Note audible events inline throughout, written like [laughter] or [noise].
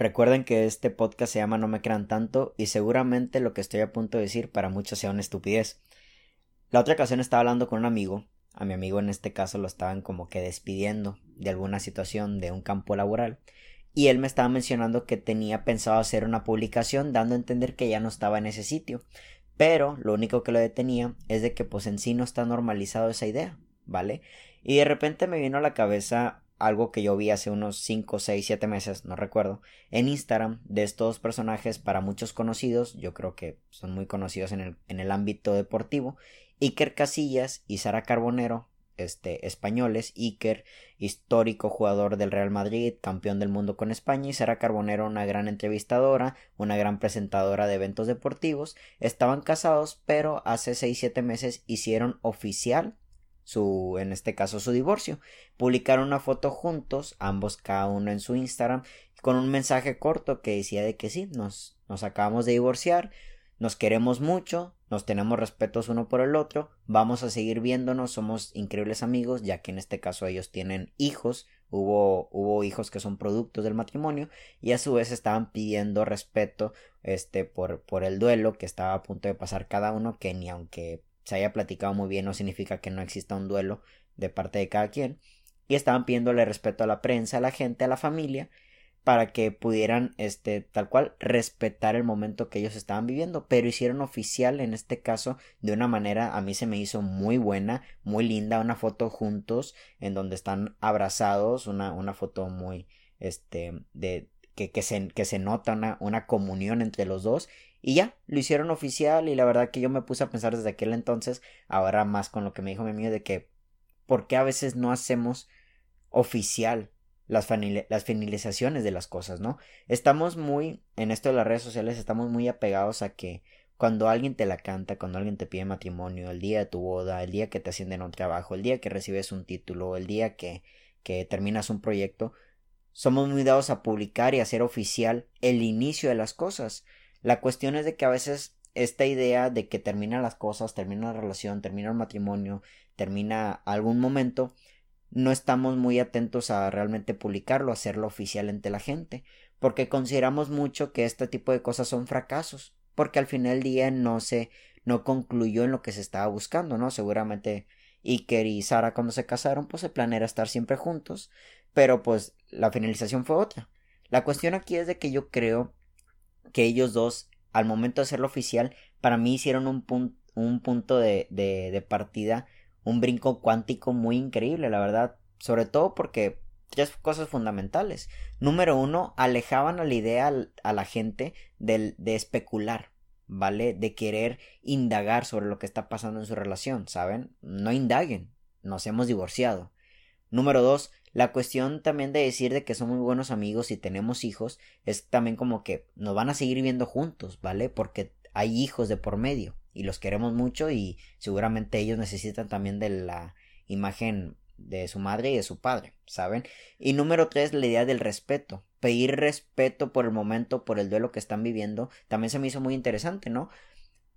Recuerden que este podcast se llama No me crean tanto y seguramente lo que estoy a punto de decir para muchos sea una estupidez. La otra ocasión estaba hablando con un amigo, a mi amigo en este caso lo estaban como que despidiendo de alguna situación de un campo laboral y él me estaba mencionando que tenía pensado hacer una publicación dando a entender que ya no estaba en ese sitio. Pero lo único que lo detenía es de que pues en sí no está normalizado esa idea, ¿vale? Y de repente me vino a la cabeza algo que yo vi hace unos 5, 6, 7 meses, no recuerdo, en Instagram de estos personajes para muchos conocidos, yo creo que son muy conocidos en el, en el ámbito deportivo, Iker Casillas y Sara Carbonero este, españoles, Iker, histórico jugador del Real Madrid, campeón del mundo con España, y Sara Carbonero, una gran entrevistadora, una gran presentadora de eventos deportivos, estaban casados, pero hace 6-7 meses hicieron oficial su, en este caso, su divorcio. Publicaron una foto juntos, ambos cada uno en su Instagram, con un mensaje corto que decía de que sí, nos, nos acabamos de divorciar, nos queremos mucho, nos tenemos respetos uno por el otro, vamos a seguir viéndonos, somos increíbles amigos, ya que en este caso ellos tienen hijos, hubo, hubo hijos que son productos del matrimonio, y a su vez estaban pidiendo respeto este por, por el duelo que estaba a punto de pasar cada uno, que ni aunque se haya platicado muy bien no significa que no exista un duelo de parte de cada quien, y estaban pidiéndole respeto a la prensa, a la gente, a la familia, para que pudieran este tal cual respetar el momento que ellos estaban viviendo. Pero hicieron oficial en este caso de una manera a mí se me hizo muy buena muy linda una foto juntos en donde están abrazados una, una foto muy este de que, que, se, que se nota una, una comunión entre los dos y ya, lo hicieron oficial y la verdad que yo me puse a pensar desde aquel entonces, ahora más con lo que me dijo mi amigo de que ¿por qué a veces no hacemos oficial las, finalizaciones de las cosas, ¿no? Estamos muy, en esto de las redes sociales, estamos muy apegados a que cuando alguien te la canta, cuando alguien te pide matrimonio, el día de tu boda, el día que te ascienden a un trabajo, el día que recibes un título, el día que, que terminas un proyecto, somos muy dados a publicar y hacer oficial el inicio de las cosas. La cuestión es de que a veces esta idea de que terminan las cosas, termina la relación, termina el matrimonio, termina algún momento, no estamos muy atentos a realmente publicarlo, hacerlo oficial ante la gente, porque consideramos mucho que este tipo de cosas son fracasos, porque al final del día no se no concluyó en lo que se estaba buscando, ¿no? Seguramente Iker y Sara cuando se casaron, pues el plan era estar siempre juntos, pero pues la finalización fue otra. La cuestión aquí es de que yo creo que ellos dos, al momento de hacerlo oficial, para mí hicieron un, un punto de, de, de partida un brinco cuántico muy increíble, la verdad, sobre todo porque tres cosas fundamentales. Número uno, alejaban a la idea a la gente de, de especular, ¿vale? De querer indagar sobre lo que está pasando en su relación, ¿saben? No indaguen, nos hemos divorciado. Número dos, la cuestión también de decir de que somos muy buenos amigos y tenemos hijos es también como que nos van a seguir viendo juntos, ¿vale? Porque hay hijos de por medio y los queremos mucho y seguramente ellos necesitan también de la imagen de su madre y de su padre, ¿saben? Y número tres, la idea del respeto. Pedir respeto por el momento, por el duelo que están viviendo, también se me hizo muy interesante, ¿no?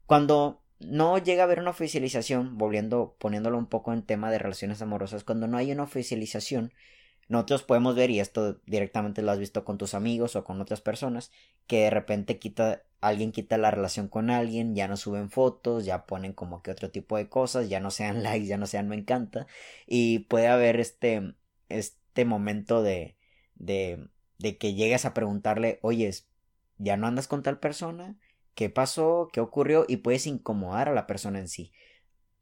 Cuando no llega a haber una oficialización, volviendo, poniéndolo un poco en tema de relaciones amorosas, cuando no hay una oficialización, nosotros podemos ver, y esto directamente lo has visto con tus amigos o con otras personas, que de repente quita, alguien quita la relación con alguien, ya no suben fotos, ya ponen como que otro tipo de cosas, ya no sean [laughs] likes, ya no sean me encanta, y puede haber este, este momento de, de, de que llegues a preguntarle, oyes, ¿ya no andas con tal persona? ¿Qué pasó? ¿Qué ocurrió? Y puedes incomodar a la persona en sí.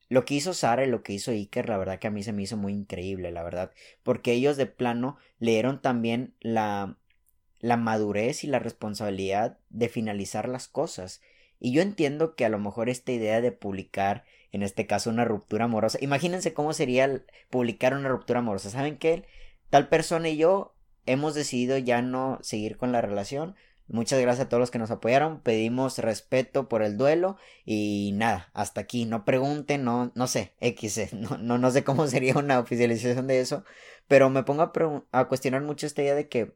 Lo que hizo Sara y lo que hizo Iker, la verdad que a mí se me hizo muy increíble, la verdad, porque ellos de plano leyeron también la, la madurez y la responsabilidad de finalizar las cosas. Y yo entiendo que a lo mejor esta idea de publicar, en este caso, una ruptura amorosa, imagínense cómo sería publicar una ruptura amorosa. ¿Saben qué? Tal persona y yo hemos decidido ya no seguir con la relación, Muchas gracias a todos los que nos apoyaron. Pedimos respeto por el duelo. Y nada, hasta aquí. No pregunten, no, no sé, X, eh, [laughs] no, no, no sé cómo sería una oficialización de eso. Pero me pongo a, a cuestionar mucho esta idea de que,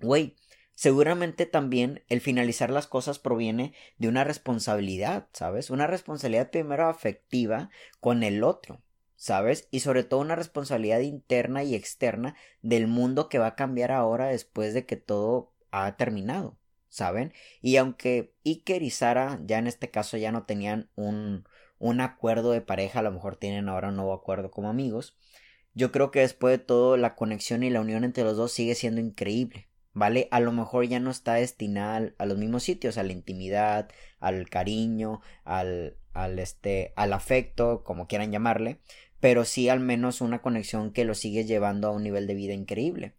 güey, seguramente también el finalizar las cosas proviene de una responsabilidad, ¿sabes? Una responsabilidad primero afectiva con el otro. ¿sabes? Y sobre todo una responsabilidad interna y externa del mundo que va a cambiar ahora después de que todo ha terminado, ¿saben? Y aunque Iker y Sara ya en este caso ya no tenían un, un acuerdo de pareja, a lo mejor tienen ahora un nuevo acuerdo como amigos, yo creo que después de todo la conexión y la unión entre los dos sigue siendo increíble. ¿Vale? A lo mejor ya no está destinada a los mismos sitios, a la intimidad, al cariño, al, al este, al afecto, como quieran llamarle, pero sí al menos una conexión que lo sigue llevando a un nivel de vida increíble.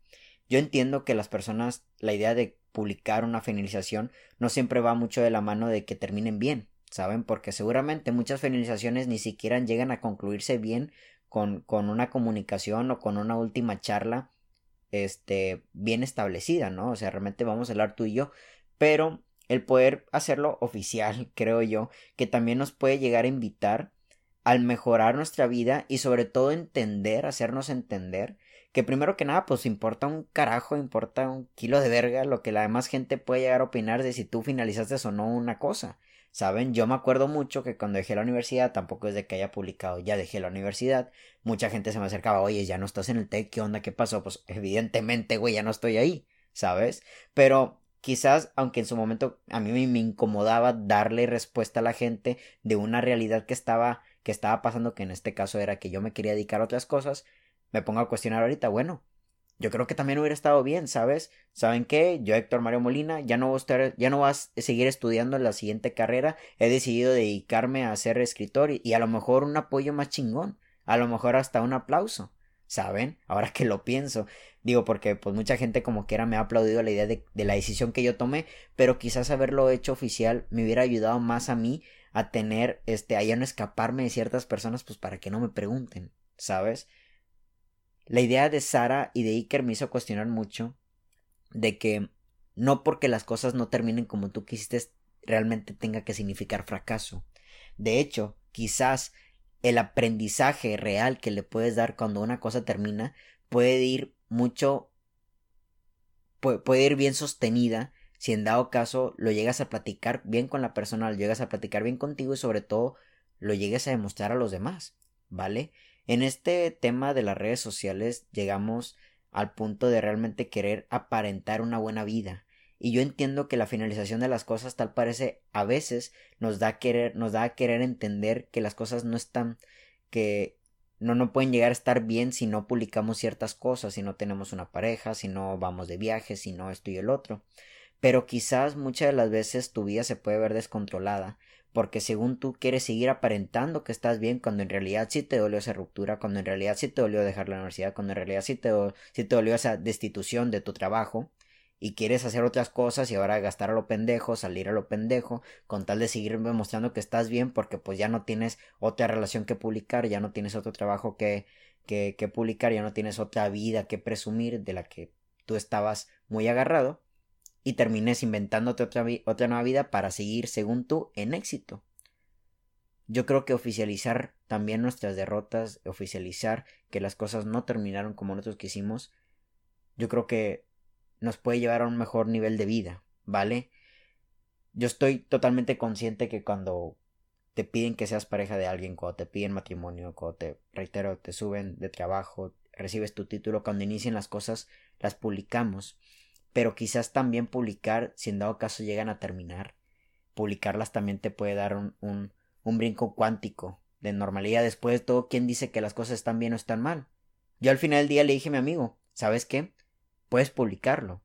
Yo entiendo que las personas, la idea de publicar una finalización no siempre va mucho de la mano de que terminen bien, ¿saben? Porque seguramente muchas finalizaciones ni siquiera llegan a concluirse bien con, con una comunicación o con una última charla este bien establecida, ¿no? O sea, realmente vamos a hablar tú y yo, pero el poder hacerlo oficial, [laughs] creo yo, que también nos puede llegar a invitar al mejorar nuestra vida y sobre todo entender, hacernos entender que primero que nada pues importa un carajo, importa un kilo de verga lo que la demás gente puede llegar a opinar de si tú finalizaste o no una cosa. Saben, yo me acuerdo mucho que cuando dejé la universidad, tampoco es de que haya publicado, ya dejé la universidad, mucha gente se me acercaba, oye, ya no estás en el TEC, ¿qué onda? ¿Qué pasó? Pues evidentemente, güey, ya no estoy ahí, ¿sabes? Pero quizás, aunque en su momento a mí me incomodaba darle respuesta a la gente de una realidad que estaba, que estaba pasando, que en este caso era que yo me quería dedicar a otras cosas, me pongo a cuestionar ahorita, bueno, yo creo que también hubiera estado bien, ¿sabes? ¿Saben qué? Yo, Héctor Mario Molina, ya no voy a estar, ya no vas a seguir estudiando la siguiente carrera. He decidido dedicarme a ser escritor y, a lo mejor un apoyo más chingón. A lo mejor hasta un aplauso. ¿Saben? Ahora que lo pienso. Digo, porque pues mucha gente como quiera me ha aplaudido la idea de, la decisión que yo tomé, pero quizás haberlo hecho oficial me hubiera ayudado más a mí a tener, este, a ya no escaparme de ciertas personas, pues para que no me pregunten, ¿sabes? La idea de Sara y de Iker me hizo cuestionar mucho de que no porque las cosas no terminen como tú quisiste realmente tenga que significar fracaso. De hecho, quizás el aprendizaje real que le puedes dar cuando una cosa termina puede ir mucho puede, ir bien sostenida si en dado caso lo llegas a platicar bien con la persona, lo llegas a platicar bien contigo y sobre todo lo llegues a demostrar a los demás, ¿vale? En este tema de las redes sociales llegamos al punto de realmente querer aparentar una buena vida. Y yo entiendo que la finalización de las cosas tal parece a veces nos da a querer, nos da a querer entender que las cosas no están, que no, no pueden llegar a estar bien si no publicamos ciertas cosas, si no tenemos una pareja, si no vamos de viaje, si no esto y el otro. Pero quizás muchas de las veces tu vida se puede ver descontrolada porque según tú quieres seguir aparentando que estás bien cuando en realidad sí te dolió esa ruptura, cuando en realidad sí te dolió dejar la universidad, cuando en realidad sí te, sí te dolió esa destitución de tu trabajo y quieres hacer otras cosas y ahora gastar a lo pendejo, salir a lo pendejo, con tal de seguir demostrando que estás bien porque pues ya no tienes otra relación que publicar, ya no tienes otro trabajo que, que, que publicar, ya no tienes otra vida que presumir de la que tú estabas muy agarrado y termines inventándote otra, otra nueva vida para seguir, según tú, en éxito. Yo creo que oficializar también nuestras derrotas, oficializar que las cosas no terminaron como nosotros quisimos, yo creo que nos puede llevar a un mejor nivel de vida, ¿vale? Yo estoy totalmente consciente que cuando te piden que seas pareja de alguien, cuando te piden matrimonio, cuando te, reitero, te suben de trabajo, recibes tu título, cuando inician las cosas, las publicamos pero quizás también publicar, si en dado caso llegan a terminar, publicarlas también te puede dar un, un, brinco cuántico de normalidad. Después de todo, ¿quién dice que las cosas están bien o están mal? Yo al final del día le dije a mi amigo, ¿sabes qué? Puedes publicarlo.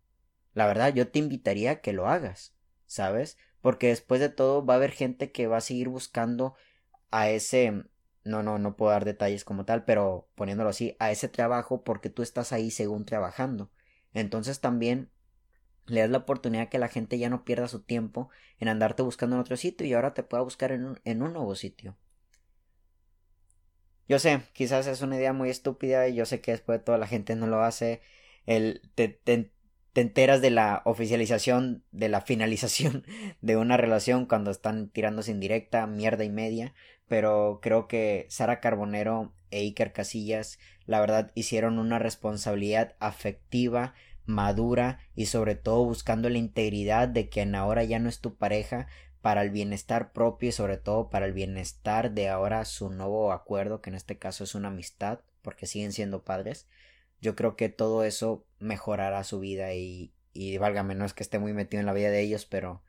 La verdad, yo te invitaría a que lo hagas, ¿sabes? Porque después de todo va a haber gente que va a seguir buscando a ese no, no, no puedo dar detalles como tal, pero poniéndolo así, a ese trabajo porque tú estás ahí según trabajando. Entonces también le das la oportunidad que la gente ya no pierda su tiempo en andarte buscando en otro sitio y ahora te pueda buscar en un, en un nuevo sitio. Yo sé, quizás es una idea muy estúpida y yo sé que después de toda la gente no lo hace. El, te, te, enteras de la oficialización, de la finalización [laughs] de una relación cuando están tirándose en directa, mierda y media. Pero creo que Sara Carbonero e Iker Casillas, la verdad, hicieron una responsabilidad afectiva madura y sobre todo buscando la integridad de quien ahora ya no es tu pareja para el bienestar propio y sobre todo para el bienestar de ahora su nuevo acuerdo que en este caso es una amistad porque siguen siendo padres yo creo que todo eso mejorará su vida y, y válgame, no es que esté muy metido en la vida de ellos, pero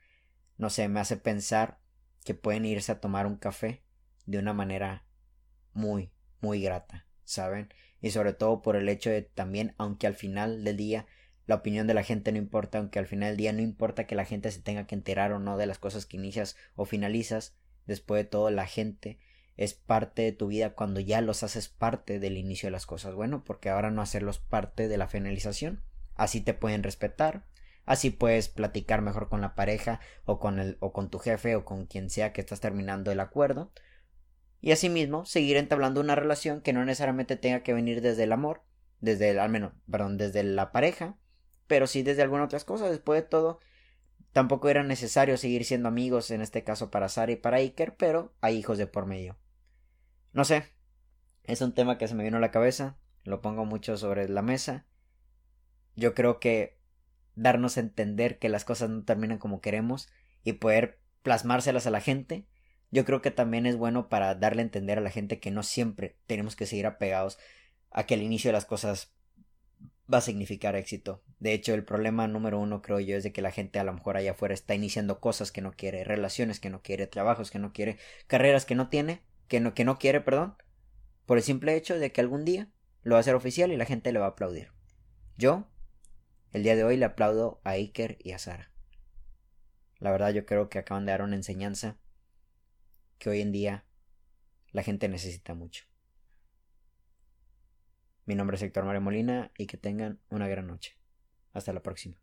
no sé, me hace pensar que pueden irse a tomar un café de una manera muy, muy grata, ¿saben? Y sobre todo por el hecho de también, aunque al final del día la opinión de la gente no importa, aunque al final del día no importa que la gente se tenga que enterar o no de las cosas que inicias o finalizas, después de todo la gente es parte de tu vida cuando ya los haces parte del inicio de las cosas. Bueno, porque ahora no hacerlos parte de la finalización. Así te pueden respetar, así puedes platicar mejor con la pareja o con el o con tu jefe o con quien sea que estás terminando el acuerdo. Y asimismo, seguir entablando una relación que no necesariamente tenga que venir desde el amor, desde el, al menos, perdón, desde la pareja, pero sí desde algunas otras cosas. Después de todo, tampoco era necesario seguir siendo amigos, en este caso para Sara y para Iker, pero hay hijos de por medio. No sé, es un tema que se me vino a la cabeza, lo pongo mucho sobre la mesa. Yo creo que darnos a entender que las cosas no terminan como queremos y poder plasmárselas a la gente, yo creo que también es bueno para darle a entender a la gente que no siempre tenemos que seguir apegados a que el inicio de las cosas va a significar éxito. De hecho, el problema número uno, creo yo, es de que la gente a lo mejor allá afuera está iniciando cosas que no quiere, relaciones que no quiere, trabajos que no quiere, carreras que no tiene, que no, que no quiere, perdón, por el simple hecho de que algún día lo va a hacer oficial y la gente le va a aplaudir. Yo, el día de hoy, le aplaudo a Iker y a Sara. La verdad yo creo que acaban de dar una enseñanza que hoy en día la gente necesita mucho. Mi nombre es Héctor Mario Molina y que tengan una gran noche. Hasta la próxima.